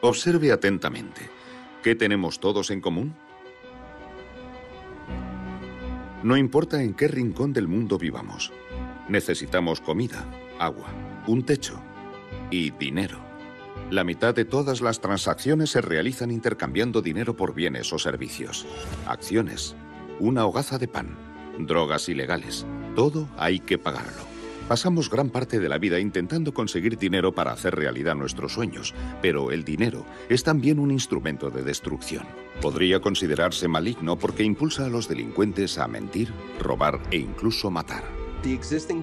Observe atentamente. ¿Qué tenemos todos en común? No importa en qué rincón del mundo vivamos. Necesitamos comida, agua, un techo y dinero. La mitad de todas las transacciones se realizan intercambiando dinero por bienes o servicios, acciones, una hogaza de pan, drogas ilegales. Todo hay que pagarlo. Pasamos gran parte de la vida intentando conseguir dinero para hacer realidad nuestros sueños, pero el dinero es también un instrumento de destrucción. Podría considerarse maligno porque impulsa a los delincuentes a mentir, robar e incluso matar.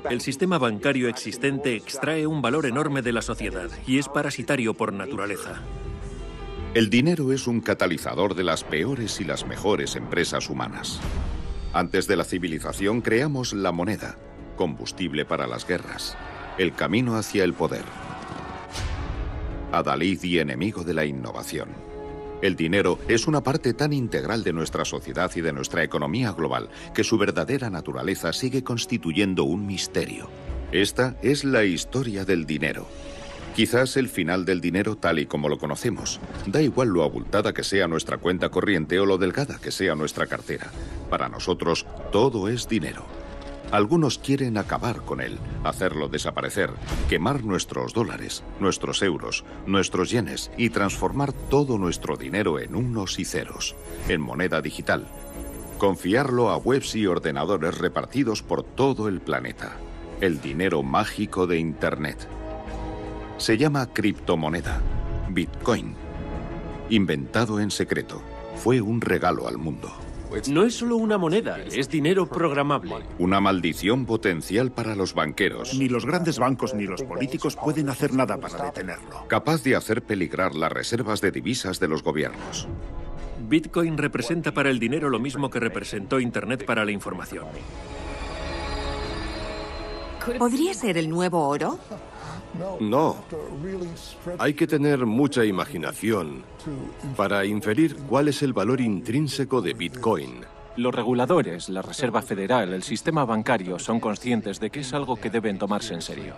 El sistema bancario existente extrae un valor enorme de la sociedad y es parasitario por naturaleza. El dinero es un catalizador de las peores y las mejores empresas humanas. Antes de la civilización creamos la moneda, combustible para las guerras, el camino hacia el poder. Adalid y enemigo de la innovación. El dinero es una parte tan integral de nuestra sociedad y de nuestra economía global que su verdadera naturaleza sigue constituyendo un misterio. Esta es la historia del dinero. Quizás el final del dinero tal y como lo conocemos. Da igual lo abultada que sea nuestra cuenta corriente o lo delgada que sea nuestra cartera. Para nosotros, todo es dinero. Algunos quieren acabar con él, hacerlo desaparecer, quemar nuestros dólares, nuestros euros, nuestros yenes y transformar todo nuestro dinero en unos y ceros, en moneda digital. Confiarlo a webs y ordenadores repartidos por todo el planeta. El dinero mágico de Internet. Se llama criptomoneda, Bitcoin. Inventado en secreto, fue un regalo al mundo. No es solo una moneda, es dinero programable. Una maldición potencial para los banqueros. Ni los grandes bancos ni los políticos pueden hacer nada para detenerlo. Capaz de hacer peligrar las reservas de divisas de los gobiernos. Bitcoin representa para el dinero lo mismo que representó Internet para la información. ¿Podría ser el nuevo oro? No. Hay que tener mucha imaginación para inferir cuál es el valor intrínseco de Bitcoin. Los reguladores, la Reserva Federal, el sistema bancario son conscientes de que es algo que deben tomarse en serio.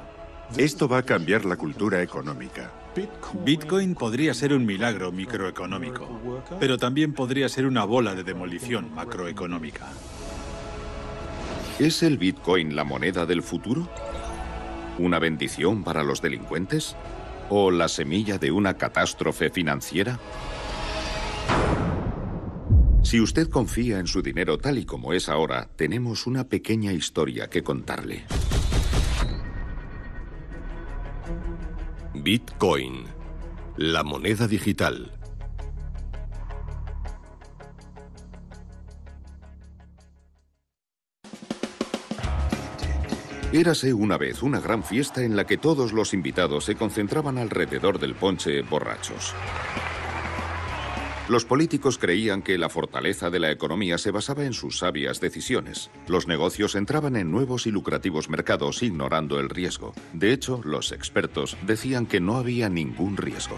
Esto va a cambiar la cultura económica. Bitcoin podría ser un milagro microeconómico, pero también podría ser una bola de demolición macroeconómica. ¿Es el Bitcoin la moneda del futuro? ¿Una bendición para los delincuentes? ¿O la semilla de una catástrofe financiera? Si usted confía en su dinero tal y como es ahora, tenemos una pequeña historia que contarle. Bitcoin, la moneda digital. Érase una vez una gran fiesta en la que todos los invitados se concentraban alrededor del ponche borrachos. Los políticos creían que la fortaleza de la economía se basaba en sus sabias decisiones. Los negocios entraban en nuevos y lucrativos mercados ignorando el riesgo. De hecho, los expertos decían que no había ningún riesgo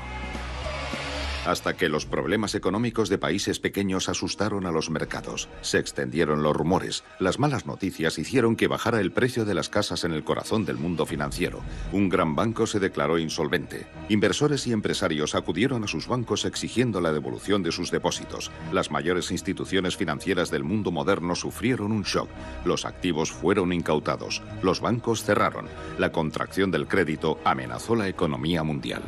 hasta que los problemas económicos de países pequeños asustaron a los mercados. Se extendieron los rumores. Las malas noticias hicieron que bajara el precio de las casas en el corazón del mundo financiero. Un gran banco se declaró insolvente. Inversores y empresarios acudieron a sus bancos exigiendo la devolución de sus depósitos. Las mayores instituciones financieras del mundo moderno sufrieron un shock. Los activos fueron incautados. Los bancos cerraron. La contracción del crédito amenazó la economía mundial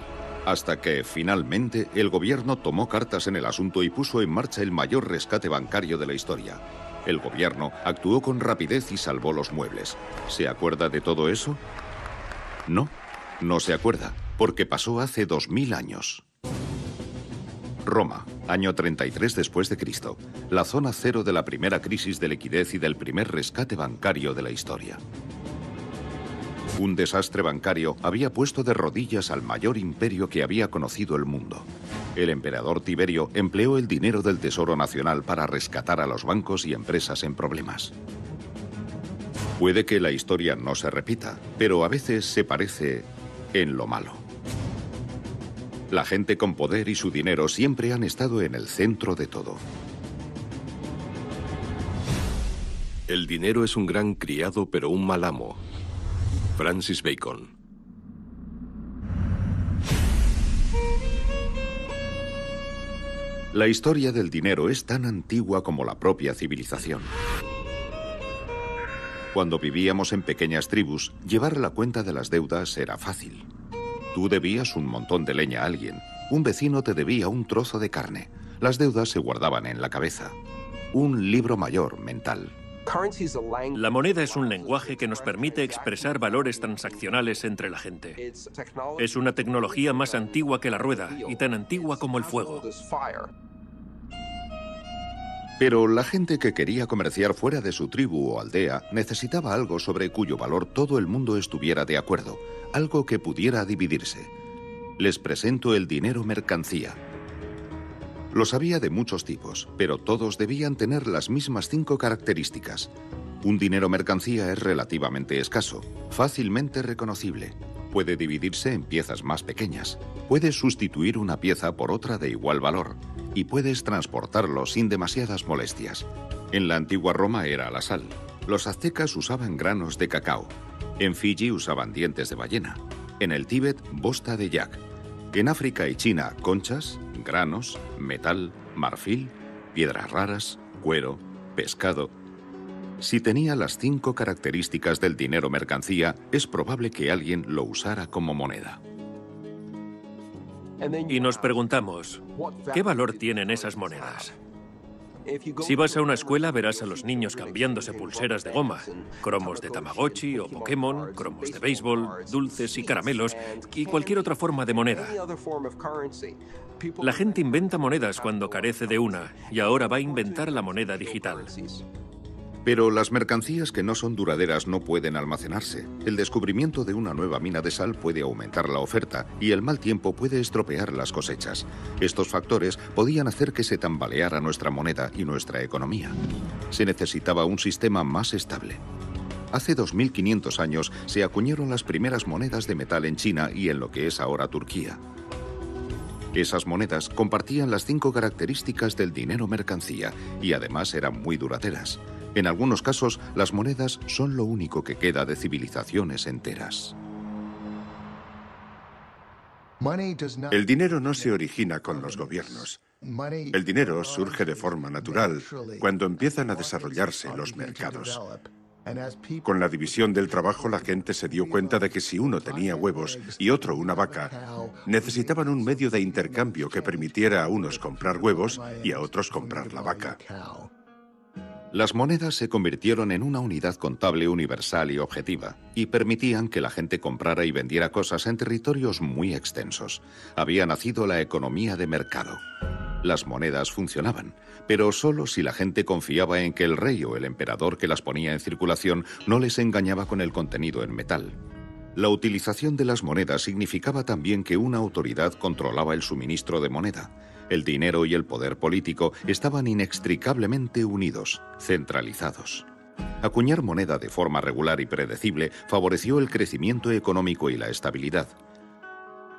hasta que finalmente el gobierno tomó cartas en el asunto y puso en marcha el mayor rescate bancario de la historia. El gobierno actuó con rapidez y salvó los muebles. ¿Se acuerda de todo eso? No, no se acuerda, porque pasó hace dos mil años. Roma, año 33 después de Cristo, la zona cero de la primera crisis de liquidez y del primer rescate bancario de la historia. Un desastre bancario había puesto de rodillas al mayor imperio que había conocido el mundo. El emperador Tiberio empleó el dinero del Tesoro Nacional para rescatar a los bancos y empresas en problemas. Puede que la historia no se repita, pero a veces se parece en lo malo. La gente con poder y su dinero siempre han estado en el centro de todo. El dinero es un gran criado pero un mal amo. Francis Bacon. La historia del dinero es tan antigua como la propia civilización. Cuando vivíamos en pequeñas tribus, llevar la cuenta de las deudas era fácil. Tú debías un montón de leña a alguien, un vecino te debía un trozo de carne. Las deudas se guardaban en la cabeza. Un libro mayor mental. La moneda es un lenguaje que nos permite expresar valores transaccionales entre la gente. Es una tecnología más antigua que la rueda y tan antigua como el fuego. Pero la gente que quería comerciar fuera de su tribu o aldea necesitaba algo sobre cuyo valor todo el mundo estuviera de acuerdo, algo que pudiera dividirse. Les presento el dinero mercancía. Los había de muchos tipos, pero todos debían tener las mismas cinco características. Un dinero mercancía es relativamente escaso, fácilmente reconocible, puede dividirse en piezas más pequeñas, puedes sustituir una pieza por otra de igual valor, y puedes transportarlo sin demasiadas molestias. En la antigua Roma era la sal. Los aztecas usaban granos de cacao. En Fiji usaban dientes de ballena. En el Tíbet, bosta de yak. En África y China, conchas, granos, metal, marfil, piedras raras, cuero, pescado. Si tenía las cinco características del dinero mercancía, es probable que alguien lo usara como moneda. Y nos preguntamos, ¿qué valor tienen esas monedas? Si vas a una escuela verás a los niños cambiándose pulseras de goma, cromos de Tamagotchi o Pokémon, cromos de béisbol, dulces y caramelos y cualquier otra forma de moneda. La gente inventa monedas cuando carece de una y ahora va a inventar la moneda digital. Pero las mercancías que no son duraderas no pueden almacenarse. El descubrimiento de una nueva mina de sal puede aumentar la oferta y el mal tiempo puede estropear las cosechas. Estos factores podían hacer que se tambaleara nuestra moneda y nuestra economía. Se necesitaba un sistema más estable. Hace 2.500 años se acuñaron las primeras monedas de metal en China y en lo que es ahora Turquía. Esas monedas compartían las cinco características del dinero mercancía y además eran muy duraderas. En algunos casos, las monedas son lo único que queda de civilizaciones enteras. El dinero no se origina con los gobiernos. El dinero surge de forma natural cuando empiezan a desarrollarse los mercados. Con la división del trabajo la gente se dio cuenta de que si uno tenía huevos y otro una vaca, necesitaban un medio de intercambio que permitiera a unos comprar huevos y a otros comprar la vaca. Las monedas se convirtieron en una unidad contable universal y objetiva, y permitían que la gente comprara y vendiera cosas en territorios muy extensos. Había nacido la economía de mercado. Las monedas funcionaban, pero solo si la gente confiaba en que el rey o el emperador que las ponía en circulación no les engañaba con el contenido en metal. La utilización de las monedas significaba también que una autoridad controlaba el suministro de moneda, el dinero y el poder político estaban inextricablemente unidos, centralizados. Acuñar moneda de forma regular y predecible favoreció el crecimiento económico y la estabilidad.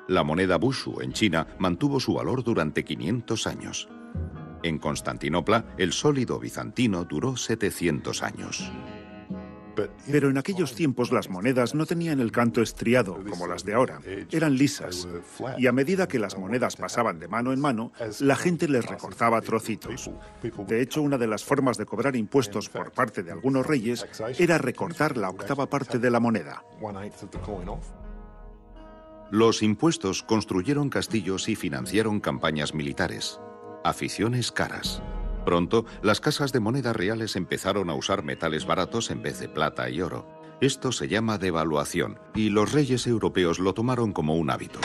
La moneda Bushu en China mantuvo su valor durante 500 años. En Constantinopla, el sólido bizantino duró 700 años. Pero en aquellos tiempos las monedas no tenían el canto estriado como las de ahora, eran lisas. Y a medida que las monedas pasaban de mano en mano, la gente les recortaba trocitos. De hecho, una de las formas de cobrar impuestos por parte de algunos reyes era recortar la octava parte de la moneda. Los impuestos construyeron castillos y financiaron campañas militares. Aficiones caras. Pronto, las casas de monedas reales empezaron a usar metales baratos en vez de plata y oro. Esto se llama devaluación, y los reyes europeos lo tomaron como un hábito.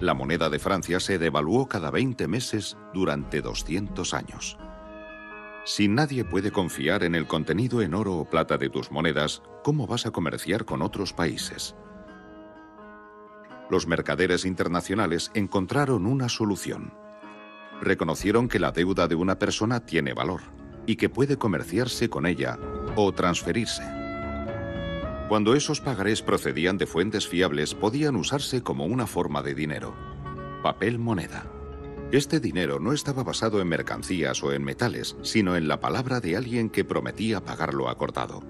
La moneda de Francia se devaluó cada 20 meses durante 200 años. Si nadie puede confiar en el contenido en oro o plata de tus monedas, ¿cómo vas a comerciar con otros países? Los mercaderes internacionales encontraron una solución reconocieron que la deuda de una persona tiene valor y que puede comerciarse con ella o transferirse. Cuando esos pagarés procedían de fuentes fiables, podían usarse como una forma de dinero. Papel moneda. Este dinero no estaba basado en mercancías o en metales, sino en la palabra de alguien que prometía pagar lo acordado.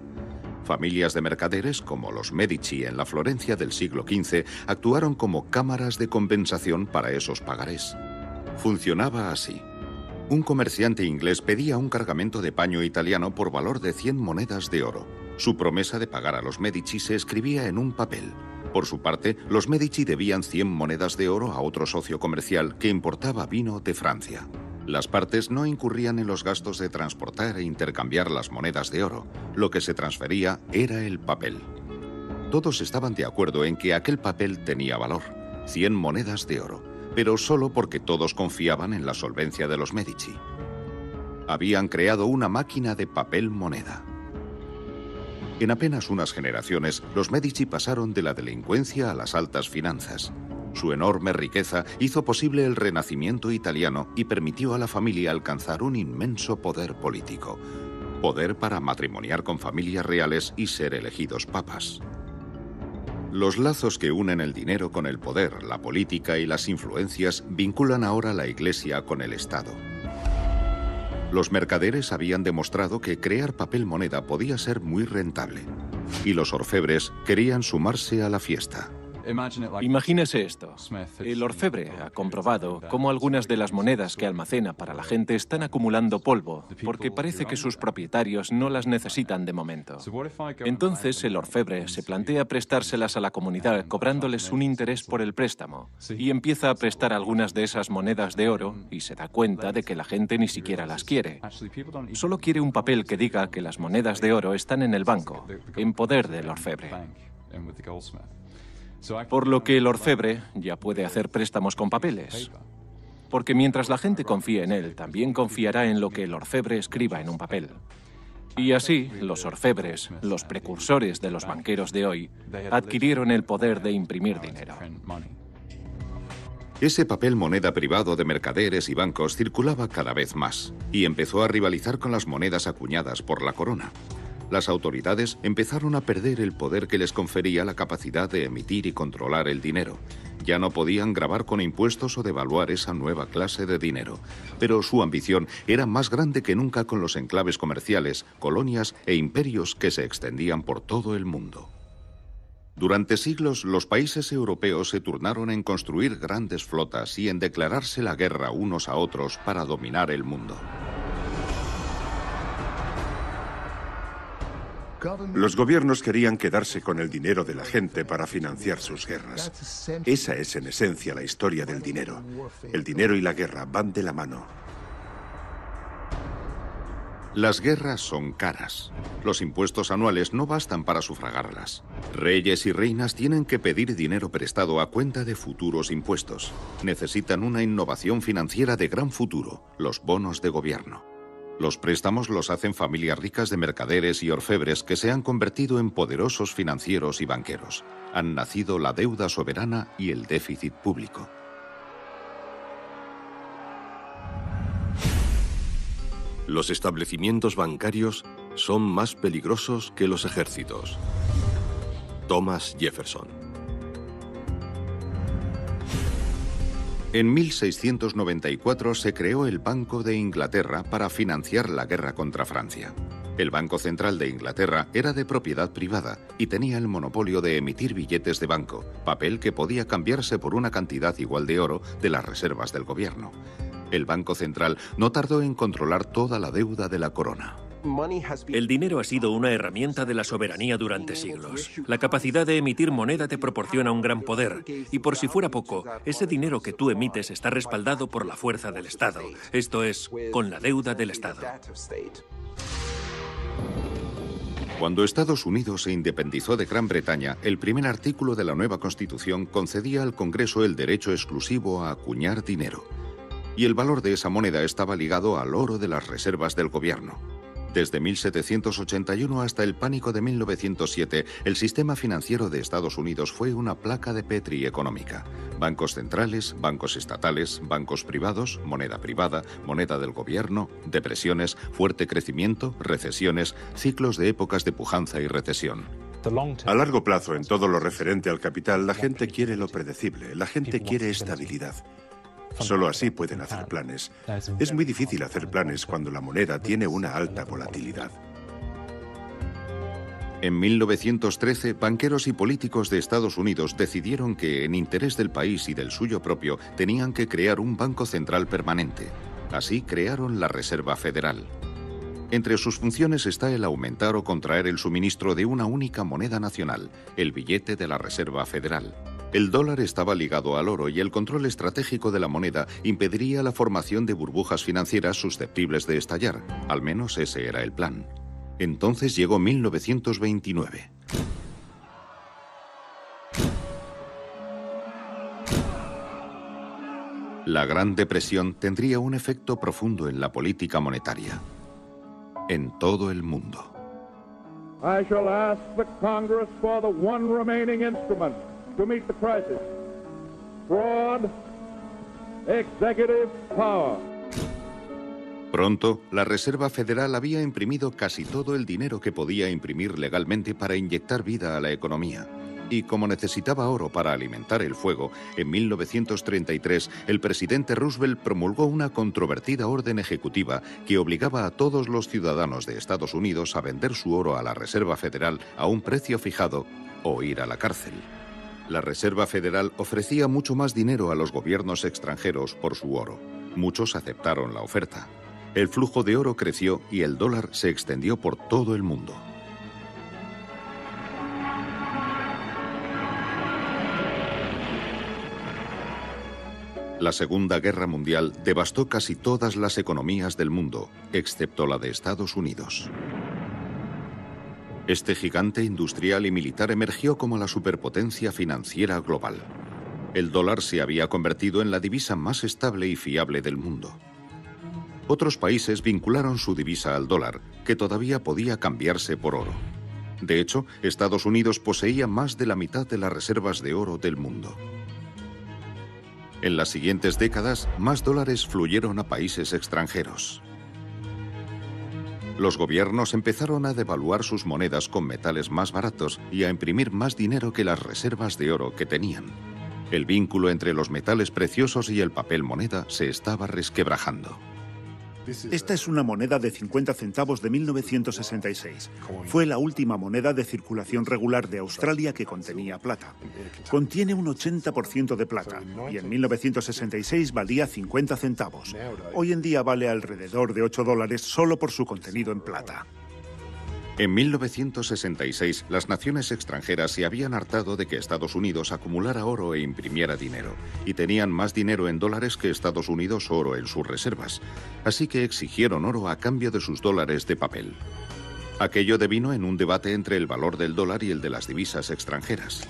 Familias de mercaderes, como los Medici en la Florencia del siglo XV, actuaron como cámaras de compensación para esos pagarés. Funcionaba así. Un comerciante inglés pedía un cargamento de paño italiano por valor de 100 monedas de oro. Su promesa de pagar a los Medici se escribía en un papel. Por su parte, los Medici debían 100 monedas de oro a otro socio comercial que importaba vino de Francia. Las partes no incurrían en los gastos de transportar e intercambiar las monedas de oro. Lo que se transfería era el papel. Todos estaban de acuerdo en que aquel papel tenía valor, 100 monedas de oro, pero solo porque todos confiaban en la solvencia de los Medici. Habían creado una máquina de papel moneda. En apenas unas generaciones, los Medici pasaron de la delincuencia a las altas finanzas. Su enorme riqueza hizo posible el renacimiento italiano y permitió a la familia alcanzar un inmenso poder político. Poder para matrimoniar con familias reales y ser elegidos papas. Los lazos que unen el dinero con el poder, la política y las influencias vinculan ahora la Iglesia con el Estado. Los mercaderes habían demostrado que crear papel moneda podía ser muy rentable, y los orfebres querían sumarse a la fiesta. Imagínese esto. El orfebre ha comprobado cómo algunas de las monedas que almacena para la gente están acumulando polvo, porque parece que sus propietarios no las necesitan de momento. Entonces el orfebre se plantea prestárselas a la comunidad cobrándoles un interés por el préstamo y empieza a prestar algunas de esas monedas de oro y se da cuenta de que la gente ni siquiera las quiere. Solo quiere un papel que diga que las monedas de oro están en el banco, en poder del orfebre. Por lo que el orfebre ya puede hacer préstamos con papeles. Porque mientras la gente confíe en él, también confiará en lo que el orfebre escriba en un papel. Y así, los orfebres, los precursores de los banqueros de hoy, adquirieron el poder de imprimir dinero. Ese papel moneda privado de mercaderes y bancos circulaba cada vez más y empezó a rivalizar con las monedas acuñadas por la corona las autoridades empezaron a perder el poder que les confería la capacidad de emitir y controlar el dinero. Ya no podían grabar con impuestos o devaluar esa nueva clase de dinero, pero su ambición era más grande que nunca con los enclaves comerciales, colonias e imperios que se extendían por todo el mundo. Durante siglos los países europeos se turnaron en construir grandes flotas y en declararse la guerra unos a otros para dominar el mundo. Los gobiernos querían quedarse con el dinero de la gente para financiar sus guerras. Esa es en esencia la historia del dinero. El dinero y la guerra van de la mano. Las guerras son caras. Los impuestos anuales no bastan para sufragarlas. Reyes y reinas tienen que pedir dinero prestado a cuenta de futuros impuestos. Necesitan una innovación financiera de gran futuro, los bonos de gobierno. Los préstamos los hacen familias ricas de mercaderes y orfebres que se han convertido en poderosos financieros y banqueros. Han nacido la deuda soberana y el déficit público. Los establecimientos bancarios son más peligrosos que los ejércitos. Thomas Jefferson En 1694 se creó el Banco de Inglaterra para financiar la guerra contra Francia. El Banco Central de Inglaterra era de propiedad privada y tenía el monopolio de emitir billetes de banco, papel que podía cambiarse por una cantidad igual de oro de las reservas del gobierno. El Banco Central no tardó en controlar toda la deuda de la corona. El dinero ha sido una herramienta de la soberanía durante siglos. La capacidad de emitir moneda te proporciona un gran poder. Y por si fuera poco, ese dinero que tú emites está respaldado por la fuerza del Estado. Esto es, con la deuda del Estado. Cuando Estados Unidos se independizó de Gran Bretaña, el primer artículo de la nueva Constitución concedía al Congreso el derecho exclusivo a acuñar dinero. Y el valor de esa moneda estaba ligado al oro de las reservas del gobierno. Desde 1781 hasta el pánico de 1907, el sistema financiero de Estados Unidos fue una placa de Petri económica. Bancos centrales, bancos estatales, bancos privados, moneda privada, moneda del gobierno, depresiones, fuerte crecimiento, recesiones, ciclos de épocas de pujanza y recesión. A largo plazo, en todo lo referente al capital, la gente quiere lo predecible, la gente quiere estabilidad. Solo así pueden hacer planes. Es muy difícil hacer planes cuando la moneda tiene una alta volatilidad. En 1913, banqueros y políticos de Estados Unidos decidieron que, en interés del país y del suyo propio, tenían que crear un banco central permanente. Así crearon la Reserva Federal. Entre sus funciones está el aumentar o contraer el suministro de una única moneda nacional, el billete de la Reserva Federal. El dólar estaba ligado al oro y el control estratégico de la moneda impediría la formación de burbujas financieras susceptibles de estallar. Al menos ese era el plan. Entonces llegó 1929. La Gran Depresión tendría un efecto profundo en la política monetaria, en todo el mundo. To meet the crisis. Fraud, executive power. Pronto, la Reserva Federal había imprimido casi todo el dinero que podía imprimir legalmente para inyectar vida a la economía. Y como necesitaba oro para alimentar el fuego, en 1933 el presidente Roosevelt promulgó una controvertida orden ejecutiva que obligaba a todos los ciudadanos de Estados Unidos a vender su oro a la Reserva Federal a un precio fijado o ir a la cárcel. La Reserva Federal ofrecía mucho más dinero a los gobiernos extranjeros por su oro. Muchos aceptaron la oferta. El flujo de oro creció y el dólar se extendió por todo el mundo. La Segunda Guerra Mundial devastó casi todas las economías del mundo, excepto la de Estados Unidos. Este gigante industrial y militar emergió como la superpotencia financiera global. El dólar se había convertido en la divisa más estable y fiable del mundo. Otros países vincularon su divisa al dólar, que todavía podía cambiarse por oro. De hecho, Estados Unidos poseía más de la mitad de las reservas de oro del mundo. En las siguientes décadas, más dólares fluyeron a países extranjeros. Los gobiernos empezaron a devaluar sus monedas con metales más baratos y a imprimir más dinero que las reservas de oro que tenían. El vínculo entre los metales preciosos y el papel moneda se estaba resquebrajando. Esta es una moneda de 50 centavos de 1966. Fue la última moneda de circulación regular de Australia que contenía plata. Contiene un 80% de plata y en 1966 valía 50 centavos. Hoy en día vale alrededor de 8 dólares solo por su contenido en plata. En 1966, las naciones extranjeras se habían hartado de que Estados Unidos acumulara oro e imprimiera dinero, y tenían más dinero en dólares que Estados Unidos oro en sus reservas, así que exigieron oro a cambio de sus dólares de papel. Aquello devino en un debate entre el valor del dólar y el de las divisas extranjeras.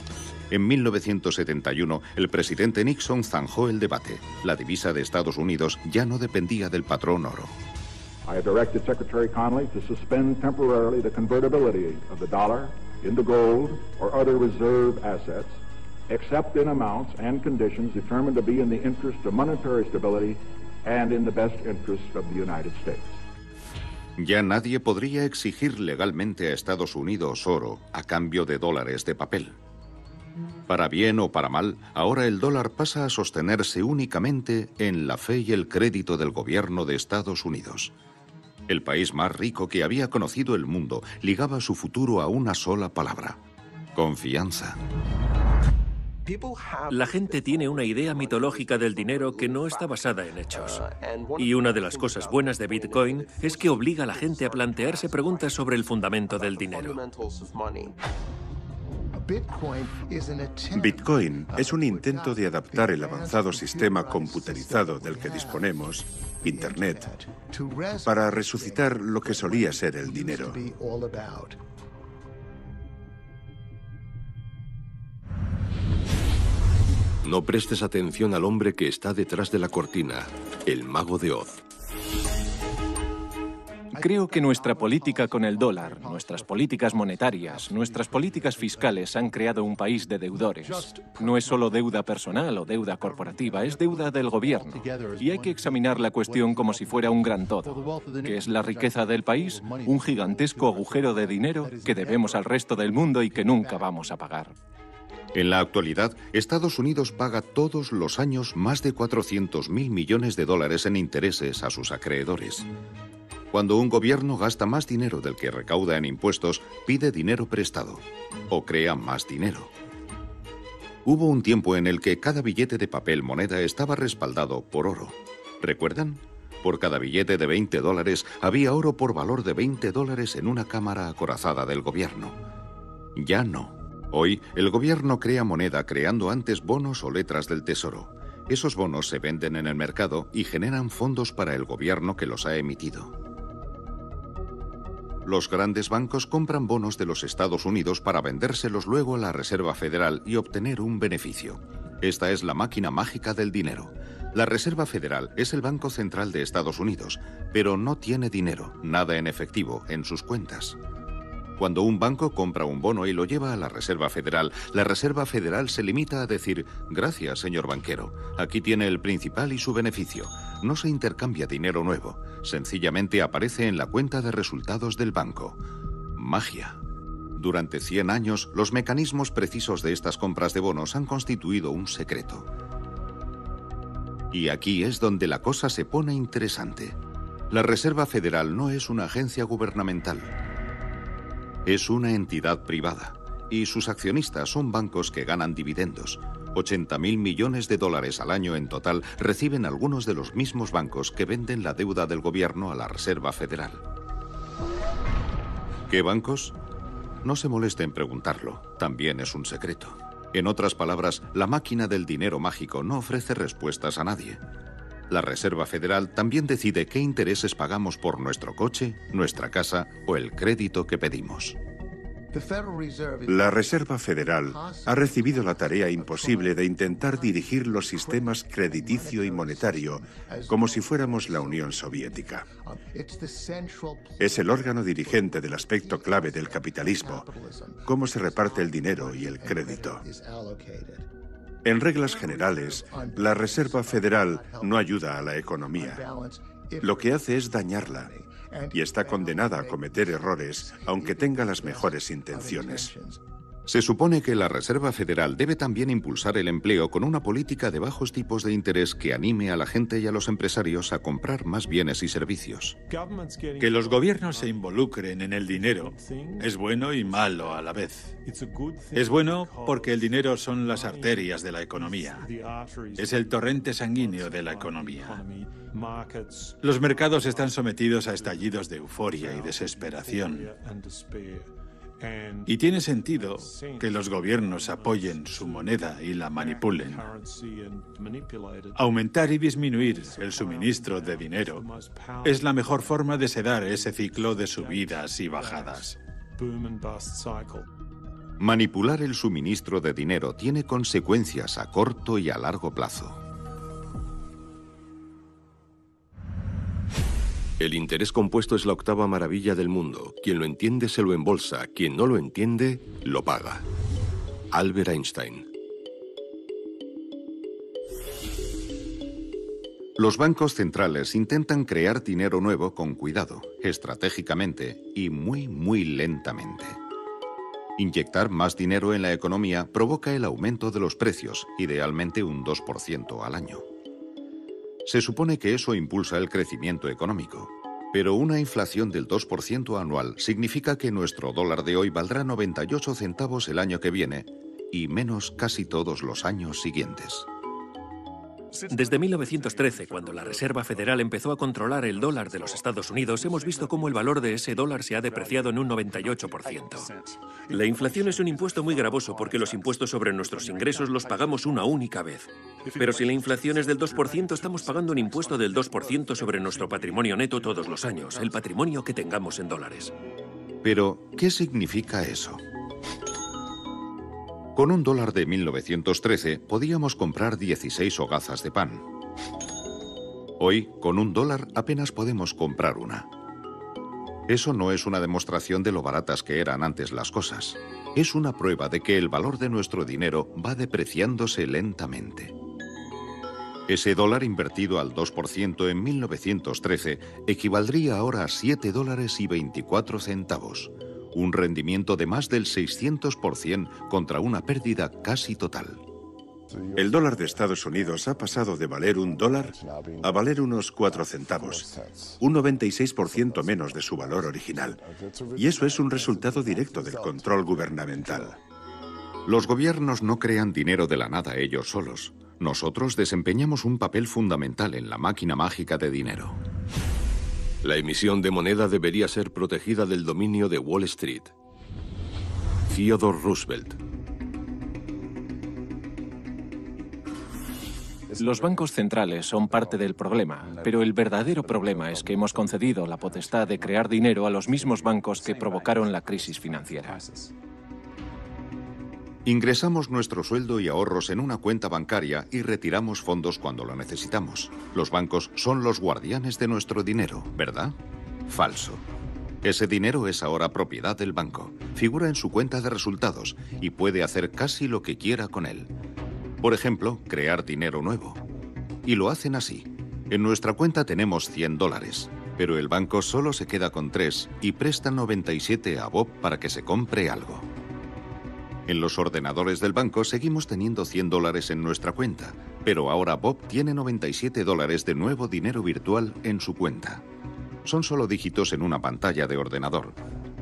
En 1971, el presidente Nixon zanjó el debate. La divisa de Estados Unidos ya no dependía del patrón oro. I have directed Secretary Connolly to suspend temporarily the convertibility of the dollar into gold or other reserve assets, except in amounts and conditions determined to be in the interest of monetary stability and in the best interest of the United States. Ya nadie podría exigir legalmente a Estados Unidos oro a cambio de dólares de papel. Para bien o para mal, ahora el dólar pasa a sostenerse únicamente en la fe y el crédito del gobierno de Estados Unidos. El país más rico que había conocido el mundo ligaba su futuro a una sola palabra, confianza. La gente tiene una idea mitológica del dinero que no está basada en hechos. Y una de las cosas buenas de Bitcoin es que obliga a la gente a plantearse preguntas sobre el fundamento del dinero. Bitcoin es un intento de adaptar el avanzado sistema computerizado del que disponemos, Internet, para resucitar lo que solía ser el dinero. No prestes atención al hombre que está detrás de la cortina, el mago de Oz. Creo que nuestra política con el dólar, nuestras políticas monetarias, nuestras políticas fiscales han creado un país de deudores. No es solo deuda personal o deuda corporativa, es deuda del gobierno. Y hay que examinar la cuestión como si fuera un gran todo, que es la riqueza del país, un gigantesco agujero de dinero que debemos al resto del mundo y que nunca vamos a pagar. En la actualidad, Estados Unidos paga todos los años más de 400 mil millones de dólares en intereses a sus acreedores. Cuando un gobierno gasta más dinero del que recauda en impuestos, pide dinero prestado o crea más dinero. Hubo un tiempo en el que cada billete de papel moneda estaba respaldado por oro. ¿Recuerdan? Por cada billete de 20 dólares había oro por valor de 20 dólares en una cámara acorazada del gobierno. Ya no. Hoy el gobierno crea moneda creando antes bonos o letras del tesoro. Esos bonos se venden en el mercado y generan fondos para el gobierno que los ha emitido. Los grandes bancos compran bonos de los Estados Unidos para vendérselos luego a la Reserva Federal y obtener un beneficio. Esta es la máquina mágica del dinero. La Reserva Federal es el Banco Central de Estados Unidos, pero no tiene dinero, nada en efectivo, en sus cuentas. Cuando un banco compra un bono y lo lleva a la Reserva Federal, la Reserva Federal se limita a decir, gracias, señor banquero, aquí tiene el principal y su beneficio. No se intercambia dinero nuevo, sencillamente aparece en la cuenta de resultados del banco. Magia. Durante 100 años, los mecanismos precisos de estas compras de bonos han constituido un secreto. Y aquí es donde la cosa se pone interesante. La Reserva Federal no es una agencia gubernamental es una entidad privada y sus accionistas son bancos que ganan dividendos. 80 mil millones de dólares al año en total reciben algunos de los mismos bancos que venden la deuda del gobierno a la Reserva Federal. ¿Qué bancos? No se moleste en preguntarlo, también es un secreto. En otras palabras, la máquina del dinero mágico no ofrece respuestas a nadie. La Reserva Federal también decide qué intereses pagamos por nuestro coche, nuestra casa o el crédito que pedimos. La Reserva Federal ha recibido la tarea imposible de intentar dirigir los sistemas crediticio y monetario como si fuéramos la Unión Soviética. Es el órgano dirigente del aspecto clave del capitalismo, cómo se reparte el dinero y el crédito. En reglas generales, la Reserva Federal no ayuda a la economía. Lo que hace es dañarla y está condenada a cometer errores aunque tenga las mejores intenciones. Se supone que la Reserva Federal debe también impulsar el empleo con una política de bajos tipos de interés que anime a la gente y a los empresarios a comprar más bienes y servicios. Que los gobiernos se involucren en el dinero es bueno y malo a la vez. Es bueno porque el dinero son las arterias de la economía. Es el torrente sanguíneo de la economía. Los mercados están sometidos a estallidos de euforia y desesperación. Y tiene sentido que los gobiernos apoyen su moneda y la manipulen. Aumentar y disminuir el suministro de dinero es la mejor forma de sedar ese ciclo de subidas y bajadas. Manipular el suministro de dinero tiene consecuencias a corto y a largo plazo. El interés compuesto es la octava maravilla del mundo. Quien lo entiende se lo embolsa, quien no lo entiende, lo paga. Albert Einstein. Los bancos centrales intentan crear dinero nuevo con cuidado, estratégicamente y muy, muy lentamente. Inyectar más dinero en la economía provoca el aumento de los precios, idealmente un 2% al año. Se supone que eso impulsa el crecimiento económico. Pero una inflación del 2% anual significa que nuestro dólar de hoy valdrá 98 centavos el año que viene y menos casi todos los años siguientes. Desde 1913, cuando la Reserva Federal empezó a controlar el dólar de los Estados Unidos, hemos visto cómo el valor de ese dólar se ha depreciado en un 98%. La inflación es un impuesto muy gravoso porque los impuestos sobre nuestros ingresos los pagamos una única vez. Pero si la inflación es del 2%, estamos pagando un impuesto del 2% sobre nuestro patrimonio neto todos los años, el patrimonio que tengamos en dólares. Pero, ¿qué significa eso? Con un dólar de 1913 podíamos comprar 16 hogazas de pan. Hoy, con un dólar apenas podemos comprar una. Eso no es una demostración de lo baratas que eran antes las cosas. Es una prueba de que el valor de nuestro dinero va depreciándose lentamente. Ese dólar invertido al 2% en 1913 equivaldría ahora a 7 dólares y 24 centavos, un rendimiento de más del 600% contra una pérdida casi total. El dólar de Estados Unidos ha pasado de valer un dólar a valer unos 4 centavos, un 96% menos de su valor original. Y eso es un resultado directo del control gubernamental. Los gobiernos no crean dinero de la nada ellos solos. Nosotros desempeñamos un papel fundamental en la máquina mágica de dinero. La emisión de moneda debería ser protegida del dominio de Wall Street. Theodore Roosevelt. Los bancos centrales son parte del problema, pero el verdadero problema es que hemos concedido la potestad de crear dinero a los mismos bancos que provocaron la crisis financiera. Ingresamos nuestro sueldo y ahorros en una cuenta bancaria y retiramos fondos cuando lo necesitamos. Los bancos son los guardianes de nuestro dinero, ¿verdad? Falso. Ese dinero es ahora propiedad del banco, figura en su cuenta de resultados y puede hacer casi lo que quiera con él. Por ejemplo, crear dinero nuevo. Y lo hacen así. En nuestra cuenta tenemos 100 dólares, pero el banco solo se queda con 3 y presta 97 a Bob para que se compre algo. En los ordenadores del banco seguimos teniendo 100 dólares en nuestra cuenta, pero ahora Bob tiene 97 dólares de nuevo dinero virtual en su cuenta. Son solo dígitos en una pantalla de ordenador.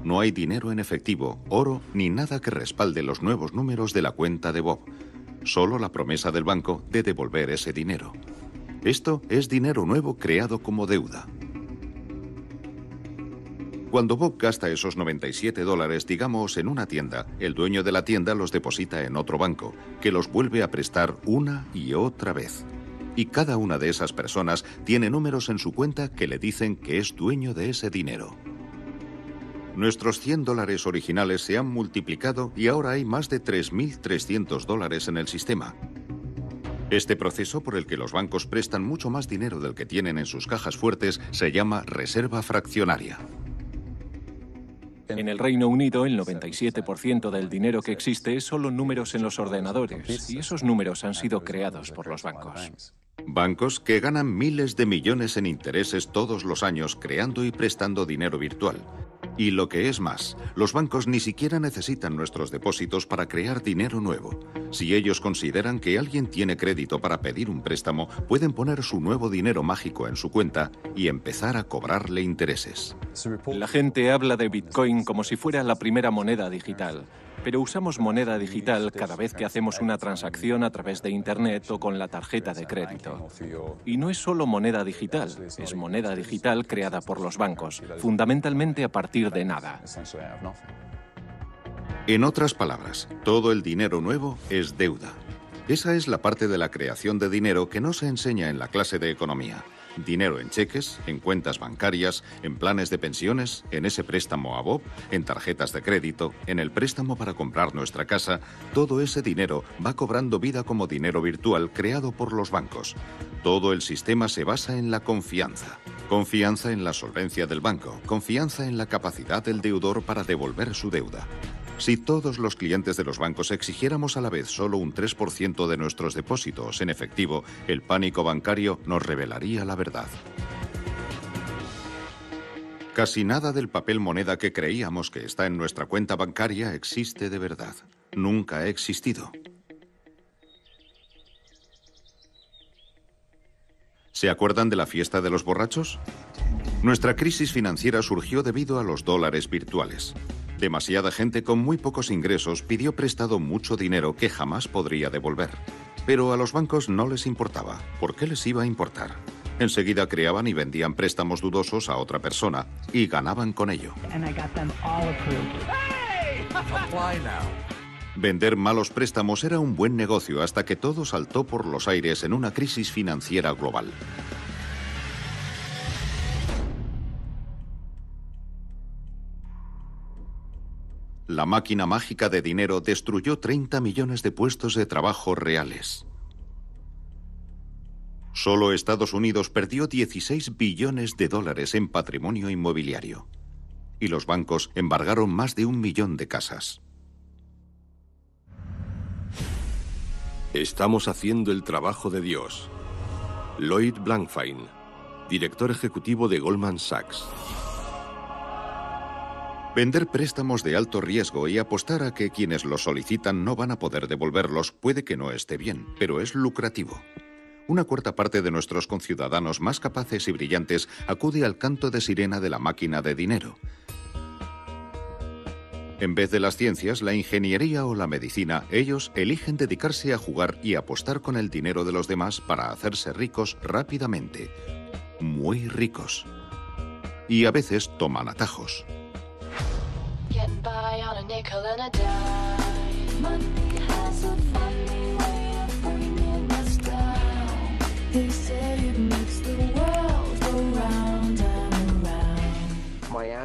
No hay dinero en efectivo, oro ni nada que respalde los nuevos números de la cuenta de Bob. Solo la promesa del banco de devolver ese dinero. Esto es dinero nuevo creado como deuda. Cuando Bob gasta esos 97 dólares, digamos, en una tienda, el dueño de la tienda los deposita en otro banco, que los vuelve a prestar una y otra vez. Y cada una de esas personas tiene números en su cuenta que le dicen que es dueño de ese dinero. Nuestros 100 dólares originales se han multiplicado y ahora hay más de 3.300 dólares en el sistema. Este proceso por el que los bancos prestan mucho más dinero del que tienen en sus cajas fuertes se llama reserva fraccionaria. En el Reino Unido, el 97% del dinero que existe es solo números en los ordenadores, y esos números han sido creados por los bancos. Bancos que ganan miles de millones en intereses todos los años creando y prestando dinero virtual. Y lo que es más, los bancos ni siquiera necesitan nuestros depósitos para crear dinero nuevo. Si ellos consideran que alguien tiene crédito para pedir un préstamo, pueden poner su nuevo dinero mágico en su cuenta y empezar a cobrarle intereses. La gente habla de Bitcoin como si fuera la primera moneda digital, pero usamos moneda digital cada vez que hacemos una transacción a través de Internet o con la tarjeta de crédito. Y no es solo moneda digital, es moneda digital creada por los bancos, fundamentalmente a partir de nada. En otras palabras, todo el dinero nuevo es deuda. Esa es la parte de la creación de dinero que no se enseña en la clase de economía. Dinero en cheques, en cuentas bancarias, en planes de pensiones, en ese préstamo a Bob, en tarjetas de crédito, en el préstamo para comprar nuestra casa, todo ese dinero va cobrando vida como dinero virtual creado por los bancos. Todo el sistema se basa en la confianza. Confianza en la solvencia del banco, confianza en la capacidad del deudor para devolver su deuda. Si todos los clientes de los bancos exigiéramos a la vez solo un 3% de nuestros depósitos en efectivo, el pánico bancario nos revelaría la verdad. Casi nada del papel moneda que creíamos que está en nuestra cuenta bancaria existe de verdad. Nunca ha existido. ¿Se acuerdan de la fiesta de los borrachos? Nuestra crisis financiera surgió debido a los dólares virtuales. Demasiada gente con muy pocos ingresos pidió prestado mucho dinero que jamás podría devolver. Pero a los bancos no les importaba. ¿Por qué les iba a importar? Enseguida creaban y vendían préstamos dudosos a otra persona y ganaban con ello. Vender malos préstamos era un buen negocio hasta que todo saltó por los aires en una crisis financiera global. La máquina mágica de dinero destruyó 30 millones de puestos de trabajo reales. Solo Estados Unidos perdió 16 billones de dólares en patrimonio inmobiliario. Y los bancos embargaron más de un millón de casas. Estamos haciendo el trabajo de Dios. Lloyd Blankfein, director ejecutivo de Goldman Sachs. Vender préstamos de alto riesgo y apostar a que quienes los solicitan no van a poder devolverlos puede que no esté bien, pero es lucrativo. Una cuarta parte de nuestros conciudadanos más capaces y brillantes acude al canto de sirena de la máquina de dinero. En vez de las ciencias, la ingeniería o la medicina, ellos eligen dedicarse a jugar y apostar con el dinero de los demás para hacerse ricos rápidamente. Muy ricos. Y a veces toman atajos.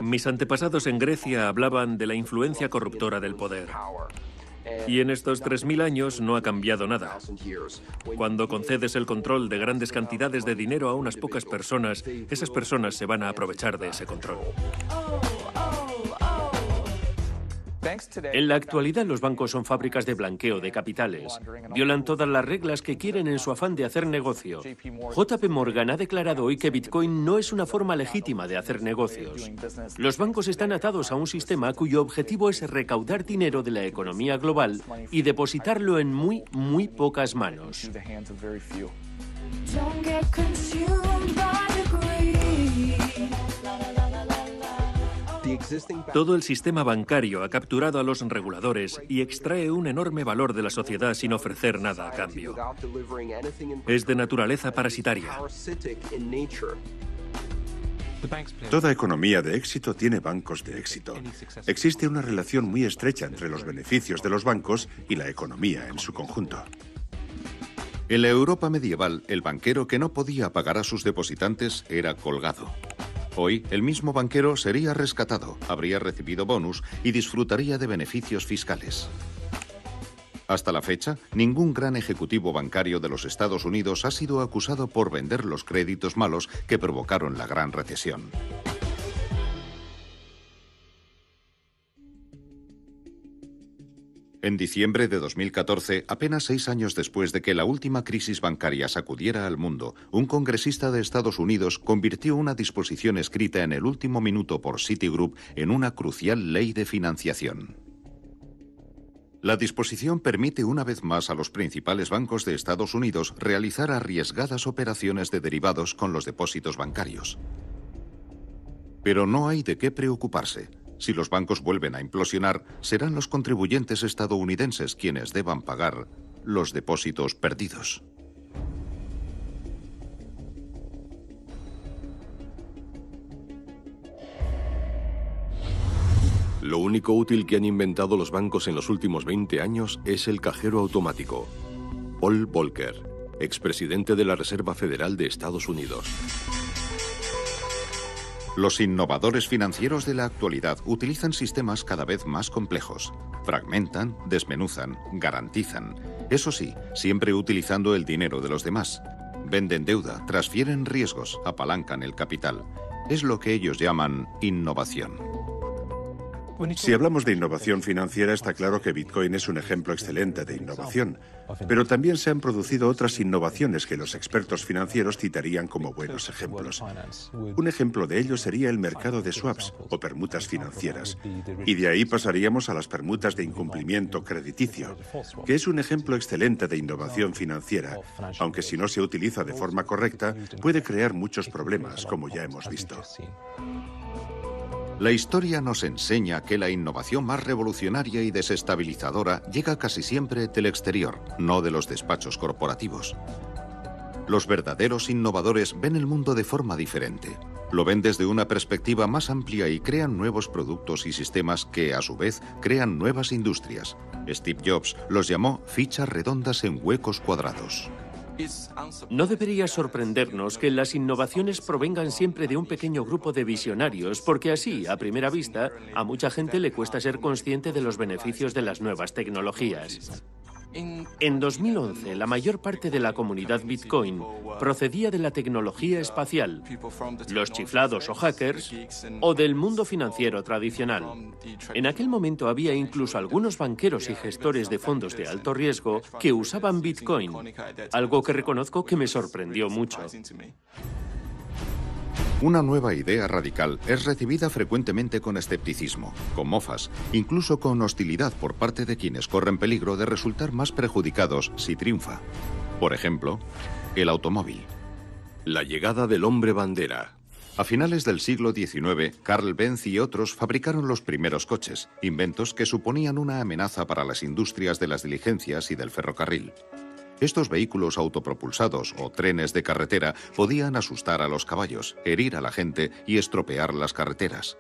Mis antepasados en Grecia hablaban de la influencia corruptora del poder. Y en estos 3.000 años no ha cambiado nada. Cuando concedes el control de grandes cantidades de dinero a unas pocas personas, esas personas se van a aprovechar de ese control. En la actualidad los bancos son fábricas de blanqueo de capitales. Violan todas las reglas que quieren en su afán de hacer negocio. JP Morgan ha declarado hoy que Bitcoin no es una forma legítima de hacer negocios. Los bancos están atados a un sistema cuyo objetivo es recaudar dinero de la economía global y depositarlo en muy, muy pocas manos. Todo el sistema bancario ha capturado a los reguladores y extrae un enorme valor de la sociedad sin ofrecer nada a cambio. Es de naturaleza parasitaria. Toda economía de éxito tiene bancos de éxito. Existe una relación muy estrecha entre los beneficios de los bancos y la economía en su conjunto. En la Europa medieval, el banquero que no podía pagar a sus depositantes era colgado. Hoy, el mismo banquero sería rescatado, habría recibido bonus y disfrutaría de beneficios fiscales. Hasta la fecha, ningún gran ejecutivo bancario de los Estados Unidos ha sido acusado por vender los créditos malos que provocaron la gran recesión. En diciembre de 2014, apenas seis años después de que la última crisis bancaria sacudiera al mundo, un congresista de Estados Unidos convirtió una disposición escrita en el último minuto por Citigroup en una crucial ley de financiación. La disposición permite una vez más a los principales bancos de Estados Unidos realizar arriesgadas operaciones de derivados con los depósitos bancarios. Pero no hay de qué preocuparse. Si los bancos vuelven a implosionar, serán los contribuyentes estadounidenses quienes deban pagar los depósitos perdidos. Lo único útil que han inventado los bancos en los últimos 20 años es el cajero automático. Paul Volcker, expresidente de la Reserva Federal de Estados Unidos. Los innovadores financieros de la actualidad utilizan sistemas cada vez más complejos. Fragmentan, desmenuzan, garantizan. Eso sí, siempre utilizando el dinero de los demás. Venden deuda, transfieren riesgos, apalancan el capital. Es lo que ellos llaman innovación. Si hablamos de innovación financiera, está claro que Bitcoin es un ejemplo excelente de innovación. Pero también se han producido otras innovaciones que los expertos financieros citarían como buenos ejemplos. Un ejemplo de ello sería el mercado de swaps o permutas financieras. Y de ahí pasaríamos a las permutas de incumplimiento crediticio, que es un ejemplo excelente de innovación financiera, aunque si no se utiliza de forma correcta puede crear muchos problemas, como ya hemos visto. La historia nos enseña que la innovación más revolucionaria y desestabilizadora llega casi siempre del exterior, no de los despachos corporativos. Los verdaderos innovadores ven el mundo de forma diferente. Lo ven desde una perspectiva más amplia y crean nuevos productos y sistemas que, a su vez, crean nuevas industrias. Steve Jobs los llamó fichas redondas en huecos cuadrados. No debería sorprendernos que las innovaciones provengan siempre de un pequeño grupo de visionarios, porque así, a primera vista, a mucha gente le cuesta ser consciente de los beneficios de las nuevas tecnologías. En 2011, la mayor parte de la comunidad Bitcoin procedía de la tecnología espacial, los chiflados o hackers, o del mundo financiero tradicional. En aquel momento había incluso algunos banqueros y gestores de fondos de alto riesgo que usaban Bitcoin, algo que reconozco que me sorprendió mucho. Una nueva idea radical es recibida frecuentemente con escepticismo, con mofas, incluso con hostilidad por parte de quienes corren peligro de resultar más perjudicados si triunfa. Por ejemplo, el automóvil. La llegada del hombre bandera. A finales del siglo XIX, Carl Benz y otros fabricaron los primeros coches, inventos que suponían una amenaza para las industrias de las diligencias y del ferrocarril. Estos vehículos autopropulsados o trenes de carretera podían asustar a los caballos, herir a la gente y estropear las carreteras.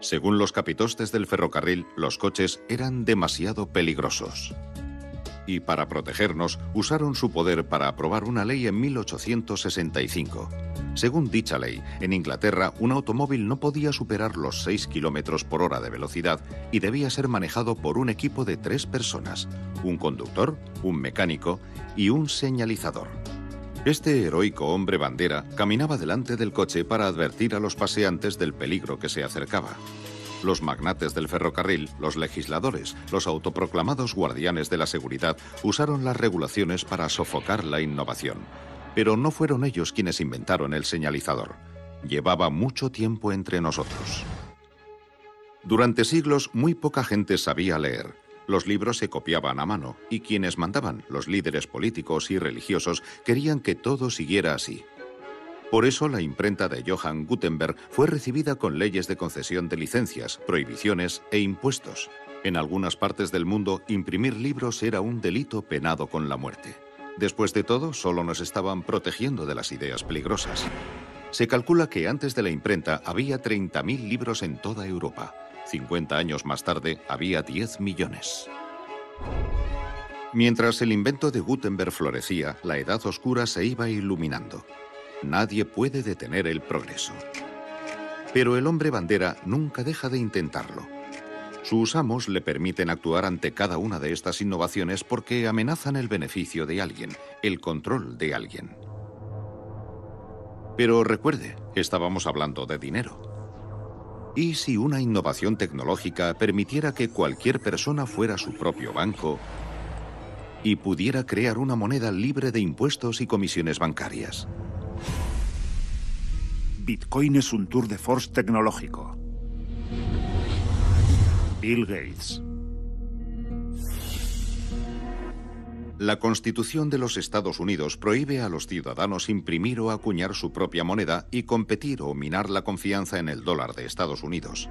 Según los capitostes del ferrocarril, los coches eran demasiado peligrosos y para protegernos usaron su poder para aprobar una ley en 1865. Según dicha ley, en Inglaterra un automóvil no podía superar los 6 km por hora de velocidad y debía ser manejado por un equipo de tres personas, un conductor, un mecánico y un señalizador. Este heroico hombre bandera caminaba delante del coche para advertir a los paseantes del peligro que se acercaba. Los magnates del ferrocarril, los legisladores, los autoproclamados guardianes de la seguridad usaron las regulaciones para sofocar la innovación. Pero no fueron ellos quienes inventaron el señalizador. Llevaba mucho tiempo entre nosotros. Durante siglos muy poca gente sabía leer. Los libros se copiaban a mano y quienes mandaban, los líderes políticos y religiosos, querían que todo siguiera así. Por eso la imprenta de Johann Gutenberg fue recibida con leyes de concesión de licencias, prohibiciones e impuestos. En algunas partes del mundo, imprimir libros era un delito penado con la muerte. Después de todo, solo nos estaban protegiendo de las ideas peligrosas. Se calcula que antes de la imprenta había 30.000 libros en toda Europa. 50 años más tarde había 10 millones. Mientras el invento de Gutenberg florecía, la Edad Oscura se iba iluminando. Nadie puede detener el progreso. Pero el hombre bandera nunca deja de intentarlo. Sus amos le permiten actuar ante cada una de estas innovaciones porque amenazan el beneficio de alguien, el control de alguien. Pero recuerde, estábamos hablando de dinero. ¿Y si una innovación tecnológica permitiera que cualquier persona fuera su propio banco y pudiera crear una moneda libre de impuestos y comisiones bancarias? Bitcoin es un tour de force tecnológico. Bill Gates. La Constitución de los Estados Unidos prohíbe a los ciudadanos imprimir o acuñar su propia moneda y competir o minar la confianza en el dólar de Estados Unidos.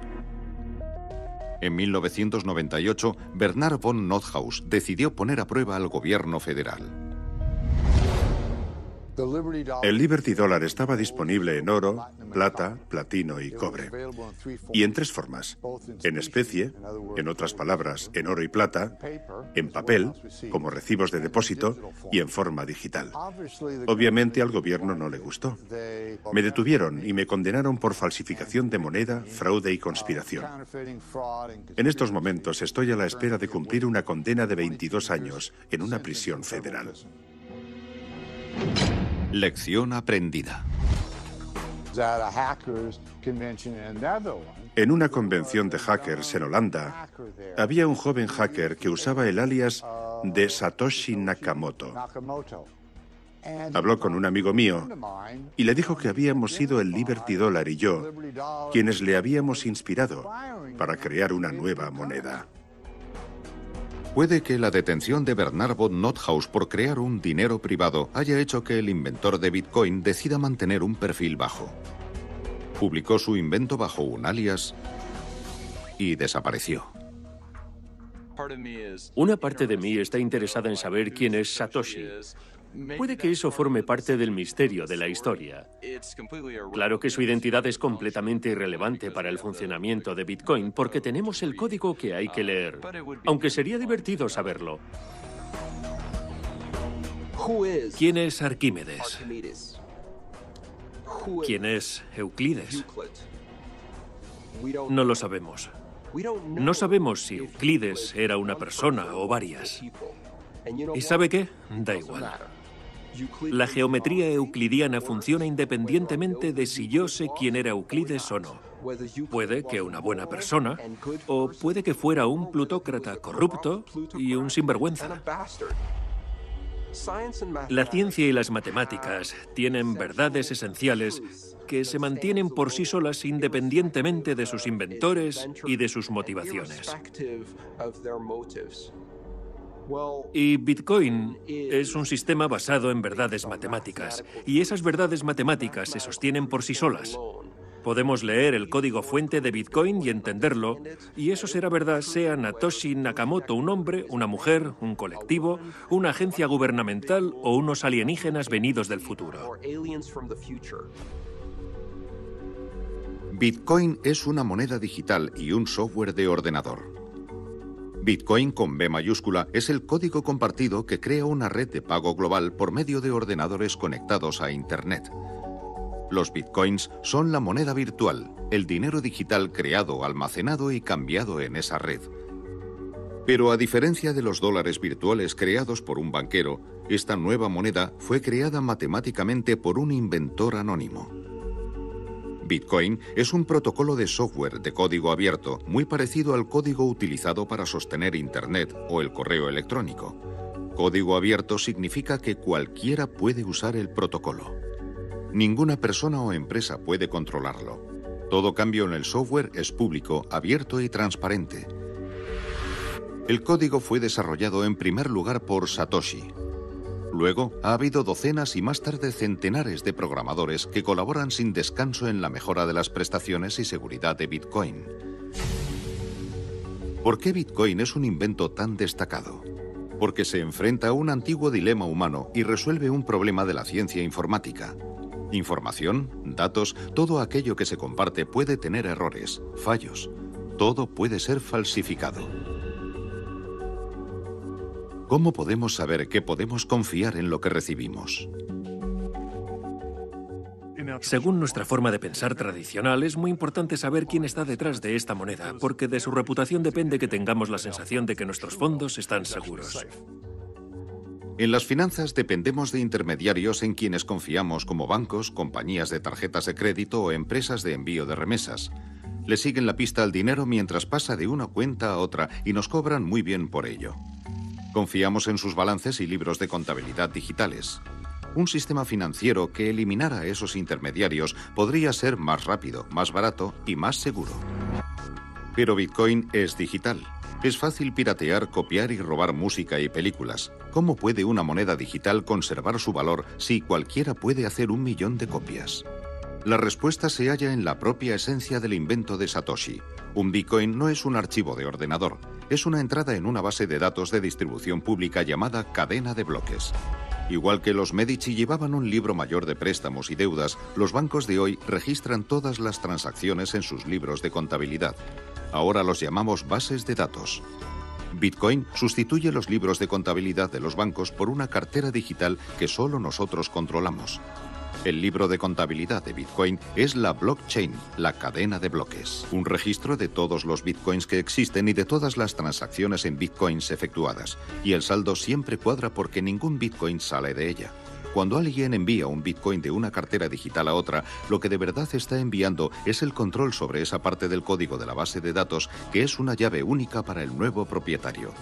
En 1998, Bernard von Nothaus decidió poner a prueba al gobierno federal. El Liberty Dollar estaba disponible en oro, plata, platino y cobre. Y en tres formas. En especie, en otras palabras, en oro y plata, en papel, como recibos de depósito, y en forma digital. Obviamente al gobierno no le gustó. Me detuvieron y me condenaron por falsificación de moneda, fraude y conspiración. En estos momentos estoy a la espera de cumplir una condena de 22 años en una prisión federal. Lección aprendida. En una convención de hackers en Holanda, había un joven hacker que usaba el alias de Satoshi Nakamoto. Habló con un amigo mío y le dijo que habíamos sido el Liberty Dollar y yo quienes le habíamos inspirado para crear una nueva moneda. Puede que la detención de Bernard von Nothaus por crear un dinero privado haya hecho que el inventor de Bitcoin decida mantener un perfil bajo. Publicó su invento bajo un alias y desapareció. Una parte de mí está interesada en saber quién es Satoshi, Puede que eso forme parte del misterio de la historia. Claro que su identidad es completamente irrelevante para el funcionamiento de Bitcoin porque tenemos el código que hay que leer, aunque sería divertido saberlo. ¿Quién es Arquímedes? ¿Quién es Euclides? No lo sabemos. No sabemos si Euclides era una persona o varias. ¿Y sabe qué? Da igual. La geometría euclidiana funciona independientemente de si yo sé quién era Euclides o no. Puede que una buena persona, o puede que fuera un plutócrata corrupto y un sinvergüenza. La ciencia y las matemáticas tienen verdades esenciales que se mantienen por sí solas independientemente de sus inventores y de sus motivaciones. Y Bitcoin es un sistema basado en verdades matemáticas, y esas verdades matemáticas se sostienen por sí solas. Podemos leer el código fuente de Bitcoin y entenderlo, y eso será verdad sea Natoshi Nakamoto un hombre, una mujer, un colectivo, una agencia gubernamental o unos alienígenas venidos del futuro. Bitcoin es una moneda digital y un software de ordenador. Bitcoin con B mayúscula es el código compartido que crea una red de pago global por medio de ordenadores conectados a Internet. Los bitcoins son la moneda virtual, el dinero digital creado, almacenado y cambiado en esa red. Pero a diferencia de los dólares virtuales creados por un banquero, esta nueva moneda fue creada matemáticamente por un inventor anónimo. Bitcoin es un protocolo de software de código abierto muy parecido al código utilizado para sostener Internet o el correo electrónico. Código abierto significa que cualquiera puede usar el protocolo. Ninguna persona o empresa puede controlarlo. Todo cambio en el software es público, abierto y transparente. El código fue desarrollado en primer lugar por Satoshi. Luego ha habido docenas y más tarde centenares de programadores que colaboran sin descanso en la mejora de las prestaciones y seguridad de Bitcoin. ¿Por qué Bitcoin es un invento tan destacado? Porque se enfrenta a un antiguo dilema humano y resuelve un problema de la ciencia informática. Información, datos, todo aquello que se comparte puede tener errores, fallos. Todo puede ser falsificado. ¿Cómo podemos saber que podemos confiar en lo que recibimos? Según nuestra forma de pensar tradicional, es muy importante saber quién está detrás de esta moneda, porque de su reputación depende que tengamos la sensación de que nuestros fondos están seguros. En las finanzas dependemos de intermediarios en quienes confiamos como bancos, compañías de tarjetas de crédito o empresas de envío de remesas. Le siguen la pista al dinero mientras pasa de una cuenta a otra y nos cobran muy bien por ello. Confiamos en sus balances y libros de contabilidad digitales. Un sistema financiero que eliminara esos intermediarios podría ser más rápido, más barato y más seguro. Pero Bitcoin es digital es fácil piratear, copiar y robar música y películas. ¿Cómo puede una moneda digital conservar su valor si cualquiera puede hacer un millón de copias? La respuesta se halla en la propia esencia del invento de Satoshi. Un Bitcoin no es un archivo de ordenador, es una entrada en una base de datos de distribución pública llamada cadena de bloques. Igual que los Medici llevaban un libro mayor de préstamos y deudas, los bancos de hoy registran todas las transacciones en sus libros de contabilidad. Ahora los llamamos bases de datos. Bitcoin sustituye los libros de contabilidad de los bancos por una cartera digital que solo nosotros controlamos. El libro de contabilidad de Bitcoin es la blockchain, la cadena de bloques, un registro de todos los bitcoins que existen y de todas las transacciones en bitcoins efectuadas, y el saldo siempre cuadra porque ningún bitcoin sale de ella. Cuando alguien envía un Bitcoin de una cartera digital a otra, lo que de verdad está enviando es el control sobre esa parte del código de la base de datos que es una llave única para el nuevo propietario.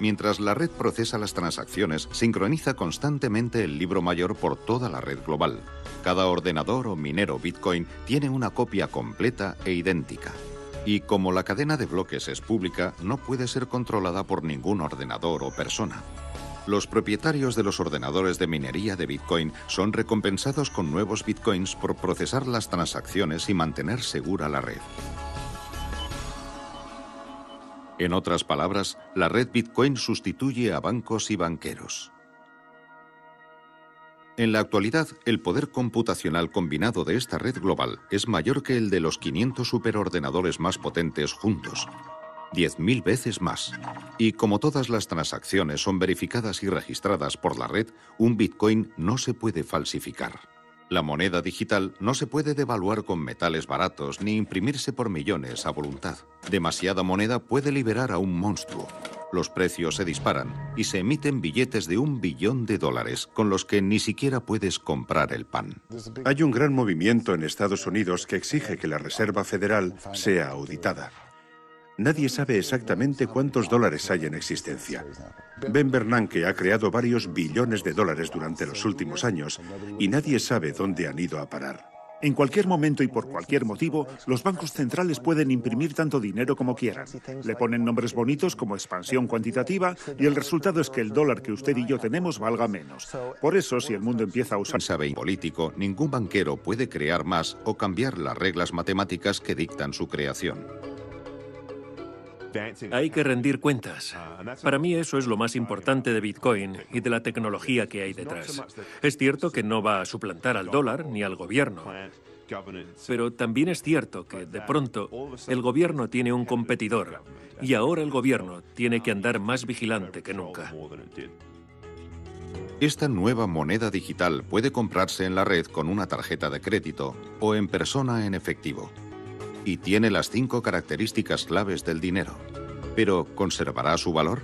Mientras la red procesa las transacciones, sincroniza constantemente el libro mayor por toda la red global. Cada ordenador o minero Bitcoin tiene una copia completa e idéntica. Y como la cadena de bloques es pública, no puede ser controlada por ningún ordenador o persona. Los propietarios de los ordenadores de minería de Bitcoin son recompensados con nuevos Bitcoins por procesar las transacciones y mantener segura la red. En otras palabras, la red Bitcoin sustituye a bancos y banqueros. En la actualidad, el poder computacional combinado de esta red global es mayor que el de los 500 superordenadores más potentes juntos, 10.000 veces más. Y como todas las transacciones son verificadas y registradas por la red, un Bitcoin no se puede falsificar. La moneda digital no se puede devaluar con metales baratos ni imprimirse por millones a voluntad. Demasiada moneda puede liberar a un monstruo. Los precios se disparan y se emiten billetes de un billón de dólares con los que ni siquiera puedes comprar el pan. Hay un gran movimiento en Estados Unidos que exige que la Reserva Federal sea auditada. Nadie sabe exactamente cuántos dólares hay en existencia. Ben Bernanke ha creado varios billones de dólares durante los últimos años y nadie sabe dónde han ido a parar. En cualquier momento y por cualquier motivo, los bancos centrales pueden imprimir tanto dinero como quieran. Le ponen nombres bonitos como expansión cuantitativa y el resultado es que el dólar que usted y yo tenemos valga menos. Por eso, si el mundo empieza a usar... Sabe político, ningún banquero puede crear más o cambiar las reglas matemáticas que dictan su creación. Hay que rendir cuentas. Para mí eso es lo más importante de Bitcoin y de la tecnología que hay detrás. Es cierto que no va a suplantar al dólar ni al gobierno. Pero también es cierto que, de pronto, el gobierno tiene un competidor y ahora el gobierno tiene que andar más vigilante que nunca. Esta nueva moneda digital puede comprarse en la red con una tarjeta de crédito o en persona en efectivo y tiene las cinco características claves del dinero. Pero ¿conservará su valor?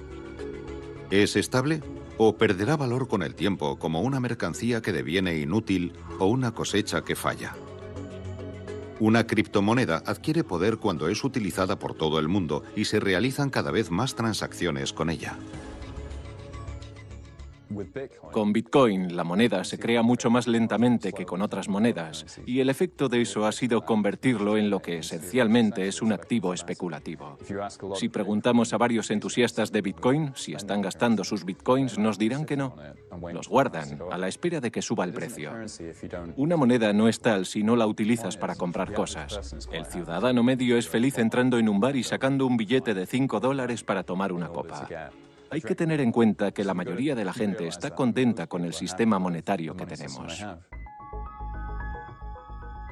¿Es estable o perderá valor con el tiempo como una mercancía que deviene inútil o una cosecha que falla? Una criptomoneda adquiere poder cuando es utilizada por todo el mundo y se realizan cada vez más transacciones con ella. Con Bitcoin, la moneda se crea mucho más lentamente que con otras monedas, y el efecto de eso ha sido convertirlo en lo que esencialmente es un activo especulativo. Si preguntamos a varios entusiastas de Bitcoin si están gastando sus Bitcoins, nos dirán que no. Los guardan a la espera de que suba el precio. Una moneda no es tal si no la utilizas para comprar cosas. El ciudadano medio es feliz entrando en un bar y sacando un billete de 5 dólares para tomar una copa. Hay que tener en cuenta que la mayoría de la gente está contenta con el sistema monetario que tenemos.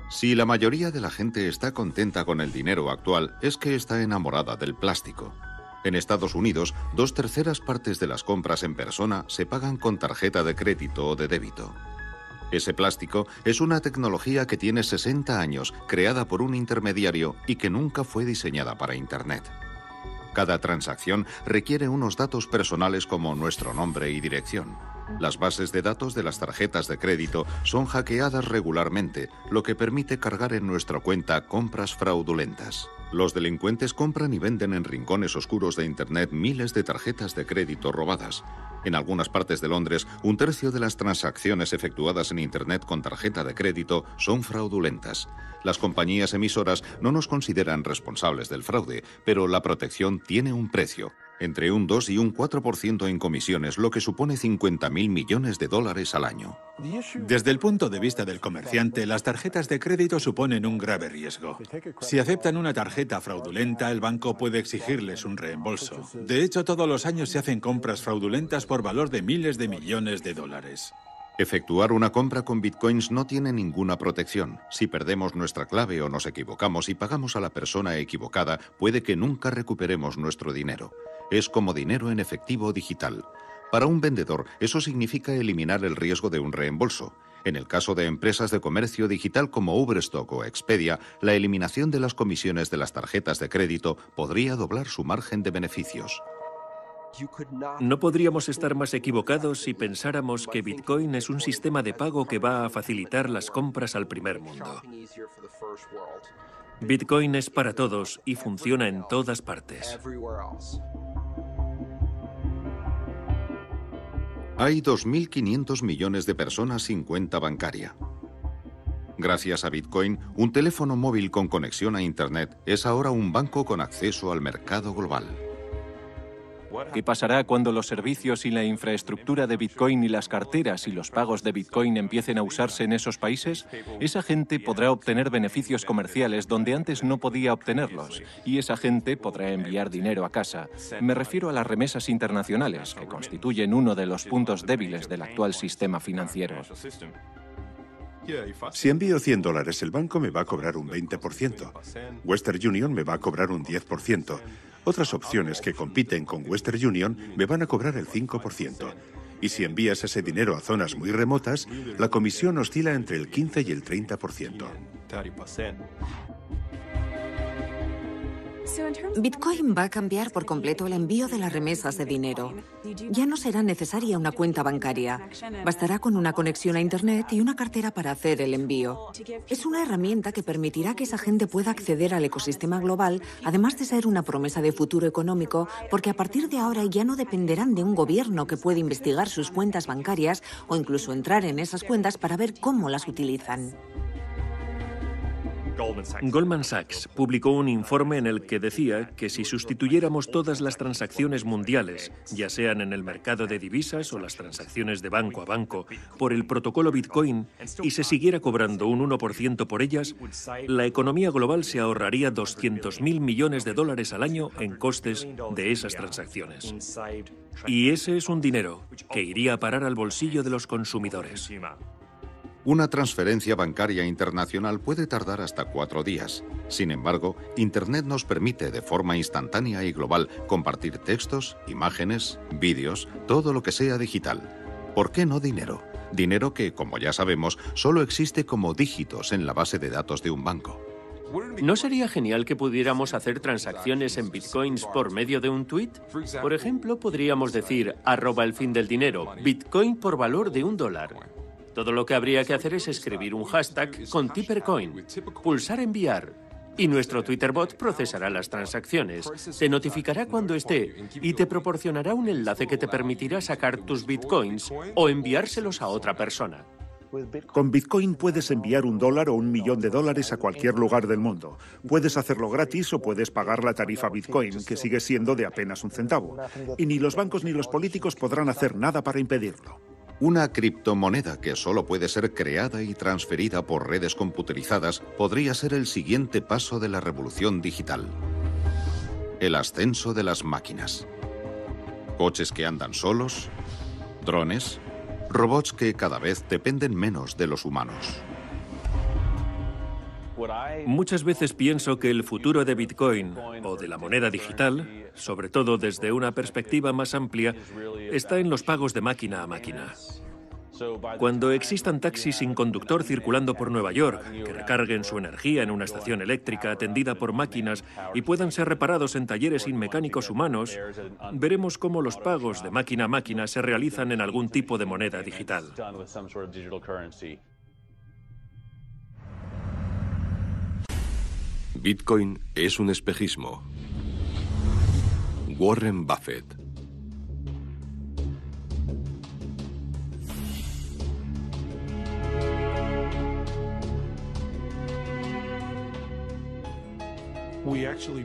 Si la mayoría de la gente está contenta con el dinero actual, es que está enamorada del plástico. En Estados Unidos, dos terceras partes de las compras en persona se pagan con tarjeta de crédito o de débito. Ese plástico es una tecnología que tiene 60 años, creada por un intermediario y que nunca fue diseñada para Internet. Cada transacción requiere unos datos personales como nuestro nombre y dirección. Las bases de datos de las tarjetas de crédito son hackeadas regularmente, lo que permite cargar en nuestra cuenta compras fraudulentas. Los delincuentes compran y venden en rincones oscuros de Internet miles de tarjetas de crédito robadas. En algunas partes de Londres, un tercio de las transacciones efectuadas en Internet con tarjeta de crédito son fraudulentas. Las compañías emisoras no nos consideran responsables del fraude, pero la protección tiene un precio entre un 2 y un 4% en comisiones, lo que supone 50.000 millones de dólares al año. Desde el punto de vista del comerciante, las tarjetas de crédito suponen un grave riesgo. Si aceptan una tarjeta fraudulenta, el banco puede exigirles un reembolso. De hecho, todos los años se hacen compras fraudulentas por valor de miles de millones de dólares. Efectuar una compra con bitcoins no tiene ninguna protección. Si perdemos nuestra clave o nos equivocamos y pagamos a la persona equivocada, puede que nunca recuperemos nuestro dinero es como dinero en efectivo digital. Para un vendedor, eso significa eliminar el riesgo de un reembolso. En el caso de empresas de comercio digital como Uberstock o Expedia, la eliminación de las comisiones de las tarjetas de crédito podría doblar su margen de beneficios. No podríamos estar más equivocados si pensáramos que Bitcoin es un sistema de pago que va a facilitar las compras al primer mundo. Bitcoin es para todos y funciona en todas partes. Hay 2.500 millones de personas sin cuenta bancaria. Gracias a Bitcoin, un teléfono móvil con conexión a Internet es ahora un banco con acceso al mercado global. ¿Qué pasará cuando los servicios y la infraestructura de Bitcoin y las carteras y los pagos de Bitcoin empiecen a usarse en esos países? Esa gente podrá obtener beneficios comerciales donde antes no podía obtenerlos y esa gente podrá enviar dinero a casa. Me refiero a las remesas internacionales, que constituyen uno de los puntos débiles del actual sistema financiero. Si envío 100 dólares, el banco me va a cobrar un 20%. Western Union me va a cobrar un 10%. Otras opciones que compiten con Western Union me van a cobrar el 5%. Y si envías ese dinero a zonas muy remotas, la comisión oscila entre el 15 y el 30%. Bitcoin va a cambiar por completo el envío de las remesas de dinero. Ya no será necesaria una cuenta bancaria. Bastará con una conexión a Internet y una cartera para hacer el envío. Es una herramienta que permitirá que esa gente pueda acceder al ecosistema global, además de ser una promesa de futuro económico, porque a partir de ahora ya no dependerán de un gobierno que puede investigar sus cuentas bancarias o incluso entrar en esas cuentas para ver cómo las utilizan. Goldman Sachs publicó un informe en el que decía que si sustituyéramos todas las transacciones mundiales, ya sean en el mercado de divisas o las transacciones de banco a banco, por el protocolo Bitcoin y se siguiera cobrando un 1% por ellas, la economía global se ahorraría 200.000 millones de dólares al año en costes de esas transacciones. Y ese es un dinero que iría a parar al bolsillo de los consumidores. Una transferencia bancaria internacional puede tardar hasta cuatro días. Sin embargo, Internet nos permite de forma instantánea y global compartir textos, imágenes, vídeos, todo lo que sea digital. ¿Por qué no dinero? Dinero que, como ya sabemos, solo existe como dígitos en la base de datos de un banco. ¿No sería genial que pudiéramos hacer transacciones en bitcoins por medio de un tweet? Por ejemplo, podríamos decir arroba el fin del dinero, bitcoin por valor de un dólar. Todo lo que habría que hacer es escribir un hashtag con Tippercoin, pulsar enviar y nuestro Twitter bot procesará las transacciones, te notificará cuando esté y te proporcionará un enlace que te permitirá sacar tus bitcoins o enviárselos a otra persona. Con Bitcoin puedes enviar un dólar o un millón de dólares a cualquier lugar del mundo. Puedes hacerlo gratis o puedes pagar la tarifa Bitcoin, que sigue siendo de apenas un centavo. Y ni los bancos ni los políticos podrán hacer nada para impedirlo. Una criptomoneda que solo puede ser creada y transferida por redes computerizadas podría ser el siguiente paso de la revolución digital. El ascenso de las máquinas. Coches que andan solos, drones, robots que cada vez dependen menos de los humanos. Muchas veces pienso que el futuro de Bitcoin o de la moneda digital, sobre todo desde una perspectiva más amplia, está en los pagos de máquina a máquina. Cuando existan taxis sin conductor circulando por Nueva York, que recarguen su energía en una estación eléctrica atendida por máquinas y puedan ser reparados en talleres sin mecánicos humanos, veremos cómo los pagos de máquina a máquina se realizan en algún tipo de moneda digital. Bitcoin es un espejismo. Warren Buffett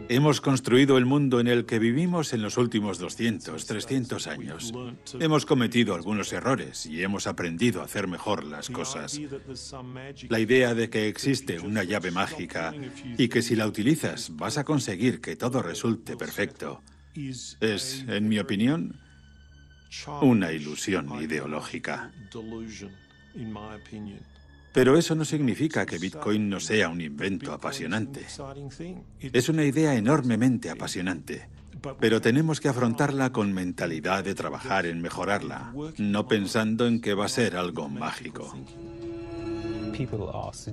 Hemos construido el mundo en el que vivimos en los últimos 200, 300 años. Hemos cometido algunos errores y hemos aprendido a hacer mejor las cosas. La idea de que existe una llave mágica y que si la utilizas vas a conseguir que todo resulte perfecto es, en mi opinión, una ilusión ideológica. Pero eso no significa que Bitcoin no sea un invento apasionante. Es una idea enormemente apasionante. Pero tenemos que afrontarla con mentalidad de trabajar en mejorarla, no pensando en que va a ser algo mágico.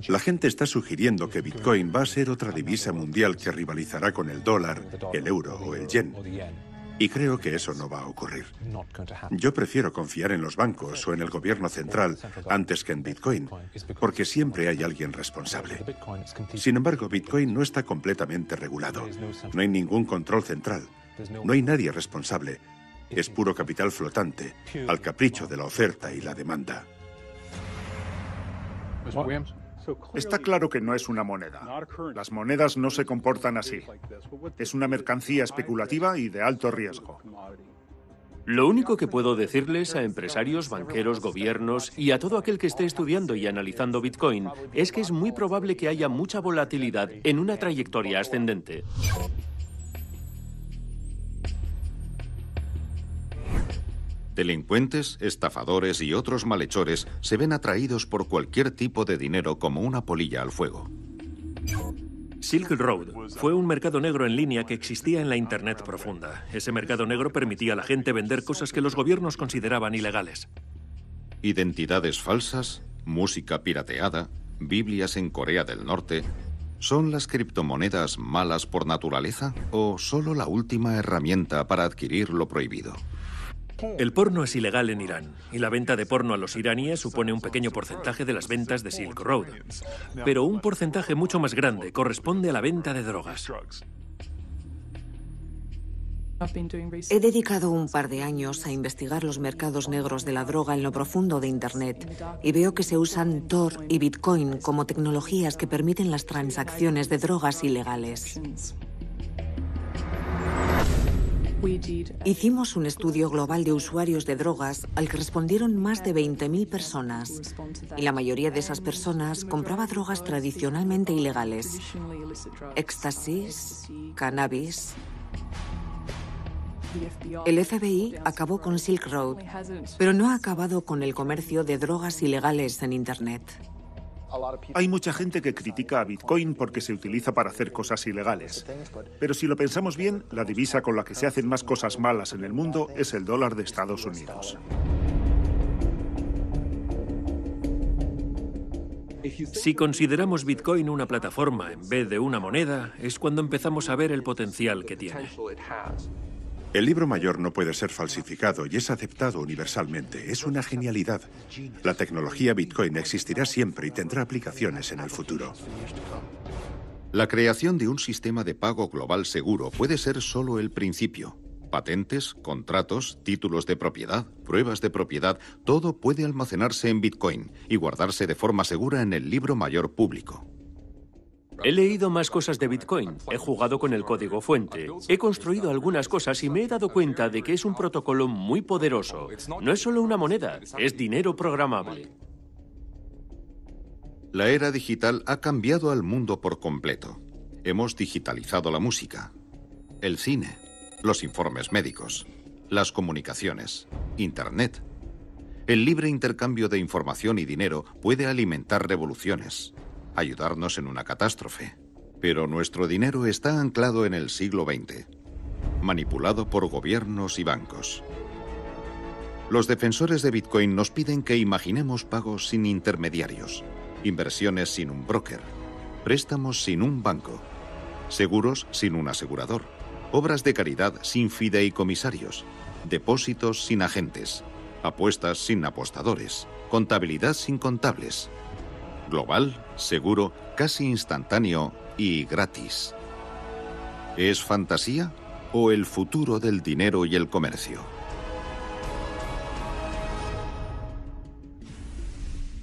La gente está sugiriendo que Bitcoin va a ser otra divisa mundial que rivalizará con el dólar, el euro o el yen. Y creo que eso no va a ocurrir. Yo prefiero confiar en los bancos o en el gobierno central antes que en Bitcoin, porque siempre hay alguien responsable. Sin embargo, Bitcoin no está completamente regulado. No hay ningún control central. No hay nadie responsable. Es puro capital flotante, al capricho de la oferta y la demanda. Está claro que no es una moneda. Las monedas no se comportan así. Es una mercancía especulativa y de alto riesgo. Lo único que puedo decirles a empresarios, banqueros, gobiernos y a todo aquel que esté estudiando y analizando Bitcoin es que es muy probable que haya mucha volatilidad en una trayectoria ascendente. Delincuentes, estafadores y otros malhechores se ven atraídos por cualquier tipo de dinero como una polilla al fuego. Silk Road fue un mercado negro en línea que existía en la Internet profunda. Ese mercado negro permitía a la gente vender cosas que los gobiernos consideraban ilegales. Identidades falsas, música pirateada, Biblias en Corea del Norte. ¿Son las criptomonedas malas por naturaleza o solo la última herramienta para adquirir lo prohibido? El porno es ilegal en Irán y la venta de porno a los iraníes supone un pequeño porcentaje de las ventas de Silk Road. Pero un porcentaje mucho más grande corresponde a la venta de drogas. He dedicado un par de años a investigar los mercados negros de la droga en lo profundo de Internet y veo que se usan Tor y Bitcoin como tecnologías que permiten las transacciones de drogas ilegales. Hicimos un estudio global de usuarios de drogas al que respondieron más de 20.000 personas y la mayoría de esas personas compraba drogas tradicionalmente ilegales. Éxtasis, cannabis, el FBI acabó con Silk Road, pero no ha acabado con el comercio de drogas ilegales en Internet. Hay mucha gente que critica a Bitcoin porque se utiliza para hacer cosas ilegales. Pero si lo pensamos bien, la divisa con la que se hacen más cosas malas en el mundo es el dólar de Estados Unidos. Si consideramos Bitcoin una plataforma en vez de una moneda, es cuando empezamos a ver el potencial que tiene. El libro mayor no puede ser falsificado y es aceptado universalmente. Es una genialidad. La tecnología Bitcoin existirá siempre y tendrá aplicaciones en el futuro. La creación de un sistema de pago global seguro puede ser solo el principio. Patentes, contratos, títulos de propiedad, pruebas de propiedad, todo puede almacenarse en Bitcoin y guardarse de forma segura en el libro mayor público. He leído más cosas de Bitcoin, he jugado con el código fuente, he construido algunas cosas y me he dado cuenta de que es un protocolo muy poderoso. No es solo una moneda, es dinero programable. La era digital ha cambiado al mundo por completo. Hemos digitalizado la música, el cine, los informes médicos, las comunicaciones, Internet. El libre intercambio de información y dinero puede alimentar revoluciones, ayudarnos en una catástrofe. Pero nuestro dinero está anclado en el siglo XX, manipulado por gobiernos y bancos. Los defensores de Bitcoin nos piden que imaginemos pagos sin intermediarios, inversiones sin un broker, préstamos sin un banco, seguros sin un asegurador, obras de caridad sin fideicomisarios, depósitos sin agentes, apuestas sin apostadores, contabilidad sin contables, Global, seguro, casi instantáneo y gratis. ¿Es fantasía o el futuro del dinero y el comercio?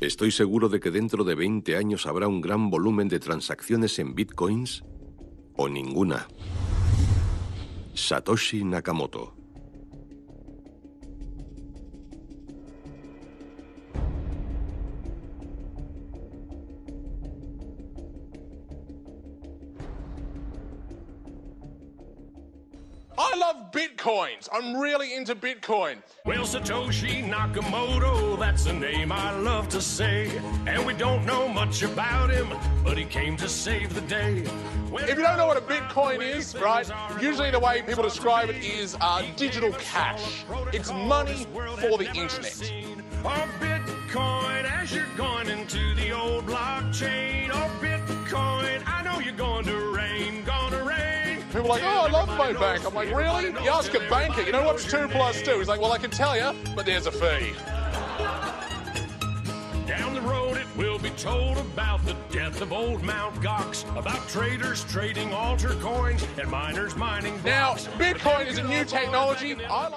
Estoy seguro de que dentro de 20 años habrá un gran volumen de transacciones en bitcoins o ninguna. Satoshi Nakamoto Bitcoins. I'm really into Bitcoin. Well, Satoshi Nakamoto, that's a name I love to say. And we don't know much about him, but he came to save the day. if you don't know what a Bitcoin is, right, usually the way people describe it is uh, digital cash. It's money for the internet. Bitcoin as you're going into the old blockchain. Bitcoin, I know you're going to rain, rain. People are like, oh, I love my bank. I'm like, really? You ask a banker, you know what's two plus two? He's like, well, I can tell you, but there's a fee. Down the road, it will be told about the death of old Mount Gox, about traders trading altar coins and miners mining. Blocks. Now, Bitcoin is a new technology. I like